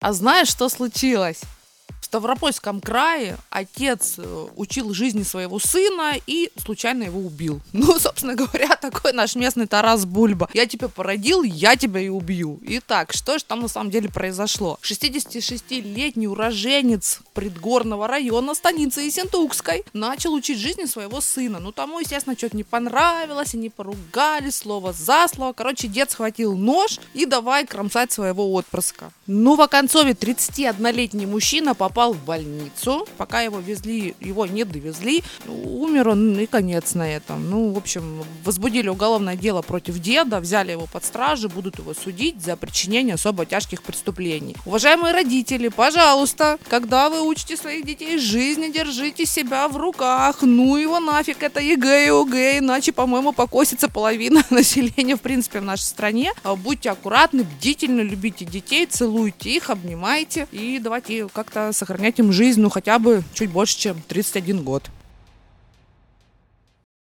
А знаешь, что случилось? Ставропольском крае отец э, учил жизни своего сына и случайно его убил. Ну, собственно говоря, такой наш местный Тарас Бульба. Я тебя породил, я тебя и убью. Итак, что же там на самом деле произошло? 66-летний уроженец предгорного района станицы Ессентукской начал учить жизни своего сына. Ну, тому, естественно, что-то не понравилось, они поругались, слово за слово. Короче, дед схватил нож и давай кромсать своего отпрыска. Ну, в оконцове 31-летний мужчина попал попал в больницу. Пока его везли, его не довезли. Умер он и конец на этом. Ну, в общем, возбудили уголовное дело против деда, взяли его под стражу, будут его судить за причинение особо тяжких преступлений. Уважаемые родители, пожалуйста, когда вы учите своих детей жизни, держите себя в руках. Ну его нафиг, это ЕГЭ и ОГЭ, иначе, по-моему, покосится половина населения, в принципе, в нашей стране. А будьте аккуратны, бдительны, любите детей, целуйте их, обнимайте и давайте как-то сохранять им жизнь, ну, хотя бы чуть больше, чем 31 год.